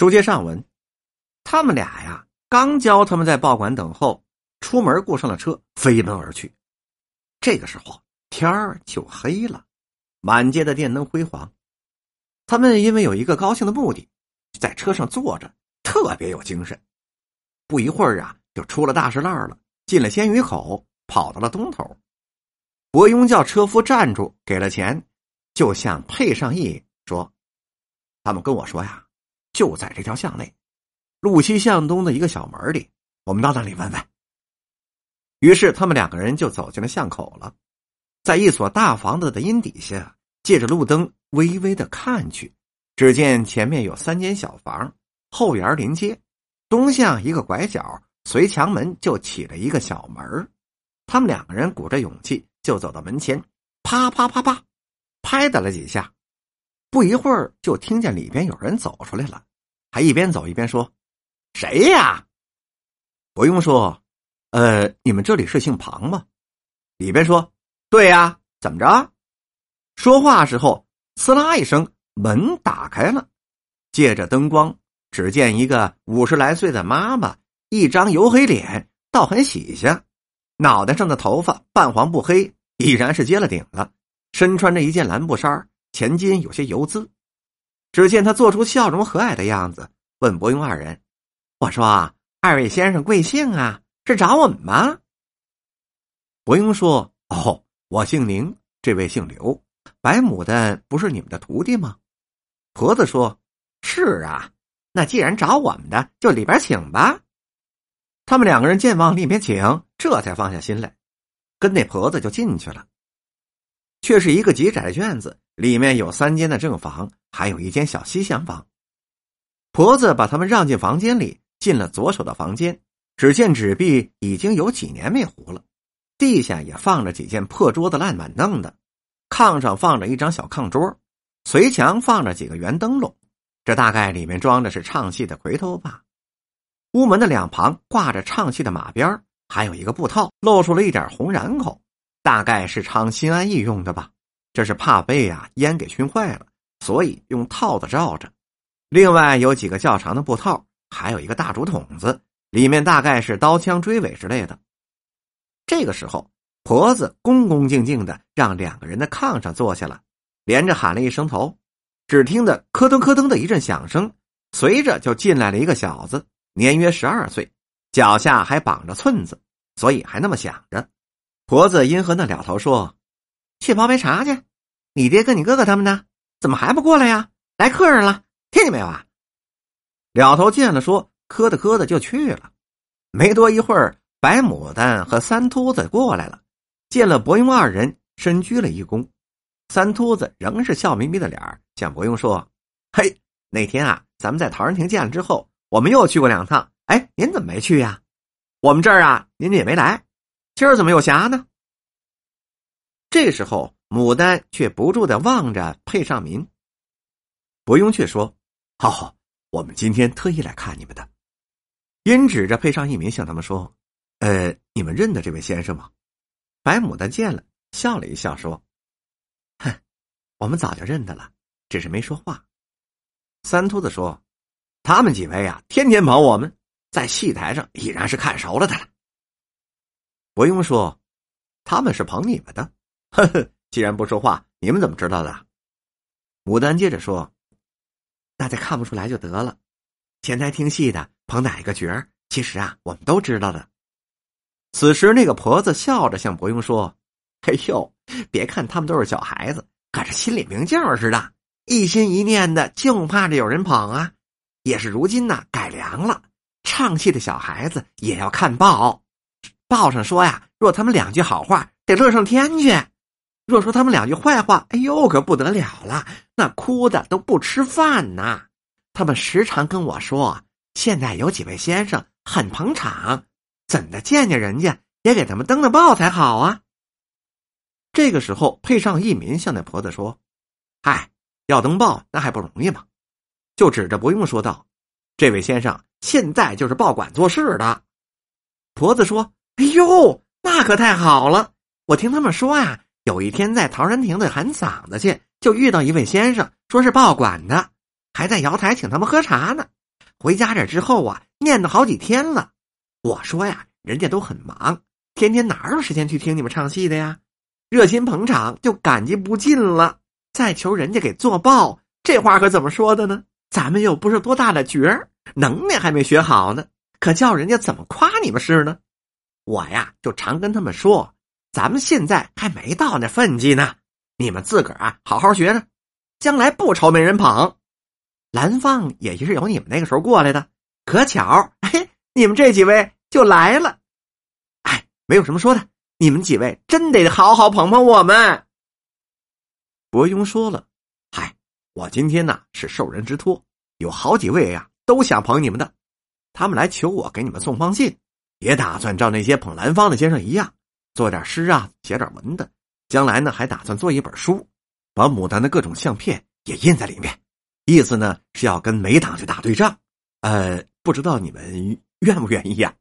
书接上文，他们俩呀，刚教他们在报馆等候，出门雇上了车，飞奔而去。这个时候天儿就黑了，满街的电灯辉煌。他们因为有一个高兴的目的，在车上坐着，特别有精神。不一会儿啊，就出了大石烂了，进了鲜鱼口，跑到了东头。伯庸叫车夫站住，给了钱，就向配上义说：“他们跟我说呀，就在这条巷内，路西向东的一个小门里，我们到那里问问。”于是他们两个人就走进了巷口了，在一所大房子的阴底下，借着路灯微微的看去，只见前面有三间小房，后园临街，东向一个拐角，随墙门就起了一个小门他们两个人鼓着勇气。就走到门前，啪啪啪啪，拍打了几下，不一会儿就听见里边有人走出来了，还一边走一边说：“谁呀？”不用说，呃，你们这里是姓庞吗？里边说：“对呀。”怎么着？说话时候，呲啦一声，门打开了，借着灯光，只见一个五十来岁的妈妈，一张黝黑脸，倒很喜庆。脑袋上的头发半黄不黑，已然是接了顶了。身穿着一件蓝布衫，前襟有些油渍。只见他做出笑容和蔼的样子，问伯庸二人：“我说啊，二位先生贵姓啊？是找我们吗？”伯庸说：“哦，我姓宁，这位姓刘。白牡丹不是你们的徒弟吗？”婆子说：“是啊，那既然找我们的，就里边请吧。”他们两个人见往里面请，这才放下心来，跟那婆子就进去了。却是一个极窄的院子，里面有三间的正房，还有一间小西厢房。婆子把他们让进房间里，进了左手的房间，只见纸壁已经有几年没糊了，地下也放着几件破桌子、烂板凳的，炕上放着一张小炕桌，随墙放着几个圆灯笼，这大概里面装的是唱戏的魁头吧。屋门的两旁挂着唱戏的马鞭还有一个布套，露出了一点红染口，大概是唱心安意用的吧。这是怕被啊烟给熏坏了，所以用套子罩着。另外有几个较长的布套，还有一个大竹筒子，里面大概是刀枪锥尾之类的。这个时候，婆子恭恭敬敬的让两个人的炕上坐下了，连着喊了一声头，只听得咯噔咯噔的一阵响声，随着就进来了一个小子。年约十二岁，脚下还绑着寸子，所以还那么响着。婆子因和那了头说：“去泡杯茶去。你爹跟你哥哥他们呢？怎么还不过来呀？来客人了，听见没有啊？”了头见了，说：“磕的磕的就去了。”没多一会儿，白牡丹和三秃子过来了，见了伯庸二人，深鞠了一躬。三秃子仍是笑眯眯的脸向伯庸说：“嘿，那天啊，咱们在陶然亭见了之后。”我们又去过两趟，哎，您怎么没去呀？我们这儿啊，您也没来，今儿怎么有暇呢？这时候，牡丹却不住的望着佩尚民，伯庸却说：“好好，我们今天特意来看你们的。”因指着配上一民向他们说：“呃，你们认得这位先生吗？”白牡丹见了，笑了一笑说：“哼，我们早就认得了，只是没说话。”三秃子说。他们几位啊，天天跑我们，在戏台上已然是看熟了的了。不用说，他们是捧你们的。呵呵，既然不说话，你们怎么知道的？牡丹接着说：“大家看不出来就得了。前台听戏的捧哪一个角儿，其实啊，我们都知道的。”此时，那个婆子笑着向伯庸说：“哎呦，别看他们都是小孩子，可是心里明镜似的，一心一念的，就怕着有人捧啊。”也是如今呢，改良了。唱戏的小孩子也要看报，报上说呀，若他们两句好话，得乐上天去；若说他们两句坏话，哎呦，可不得了了，那哭的都不吃饭呐。他们时常跟我说，现在有几位先生很捧场，怎的见见人家也给他们登登报才好啊。这个时候，配上一民向那婆子说：“嗨，要登报那还不容易吗？”就指着不用说道：“这位先生现在就是报馆做事的。”婆子说：“哎呦，那可太好了！我听他们说呀，有一天在陶然亭子喊嗓子去，就遇到一位先生，说是报馆的，还在瑶台请他们喝茶呢。回家这之后啊，念叨好几天了。我说呀，人家都很忙，天天哪有时间去听你们唱戏的呀？热心捧场就感激不尽了。再求人家给做报，这话可怎么说的呢？咱们又不是多大的角儿，能耐还没学好呢，可叫人家怎么夸你们是呢？我呀，就常跟他们说，咱们现在还没到那份际呢，你们自个儿啊，好好学着，将来不愁没人捧。蓝放也是有你们那个时候过来的，可巧，嘿，你们这几位就来了。哎，没有什么说的，你们几位真得好好捧捧我们。伯庸说了：“嗨，我今天呢是受人之托，有好几位呀都想捧你们的，他们来求我给你们送封信，也打算照那些捧兰芳的先生一样，做点诗啊，写点文的。将来呢还打算做一本书，把牡丹的各种相片也印在里面，意思呢是要跟梅党去打对仗。呃，不知道你们愿不愿意呀？”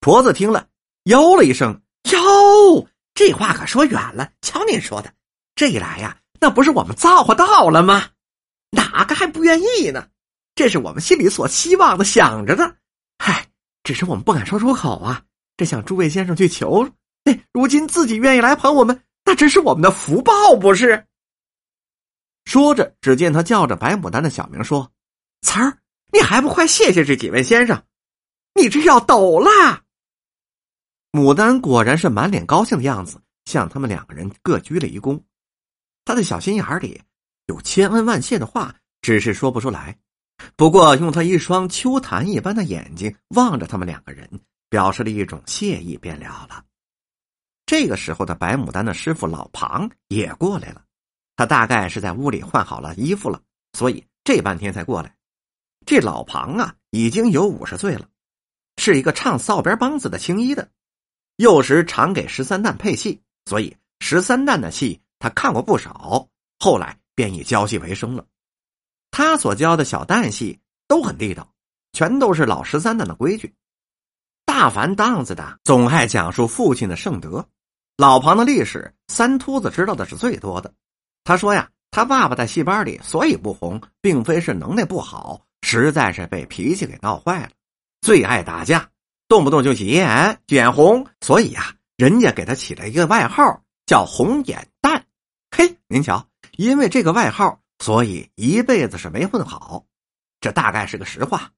婆子听了，哟了一声：“哟，这话可说远了。瞧您说的。”这一来呀，那不是我们造化到了吗？哪个还不愿意呢？这是我们心里所希望的、想着的。嗨，只是我们不敢说出口啊。这向诸位先生去求，哎，如今自己愿意来捧我们，那真是我们的福报，不是？说着，只见他叫着白牡丹的小名说：“词儿，你还不快谢谢这几位先生？你这要抖了。”牡丹果然是满脸高兴的样子，向他们两个人各鞠了一躬。他的小心眼里有千恩万谢的话，只是说不出来。不过，用他一双秋潭一般的眼睛望着他们两个人，表示了一种谢意，便了了。这个时候的白牡丹的师傅老庞也过来了，他大概是在屋里换好了衣服了，所以这半天才过来。这老庞啊，已经有五十岁了，是一个唱扫边梆子的青衣的，幼时常给十三旦配戏，所以十三旦的戏。他看过不少，后来便以教戏为生了。他所教的小旦戏都很地道，全都是老十三旦的规矩。大凡当子的总爱讲述父亲的圣德。老庞的历史，三秃子知道的是最多的。他说呀，他爸爸在戏班里所以不红，并非是能耐不好，实在是被脾气给闹坏了，最爱打架，动不动就急眼、眼红，所以呀，人家给他起了一个外号，叫红眼蛋。嘿，您瞧，因为这个外号，所以一辈子是没混好。这大概是个实话。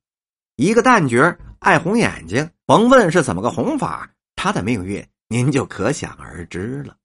一个旦角爱红眼睛，甭问是怎么个红法，他的命运您就可想而知了。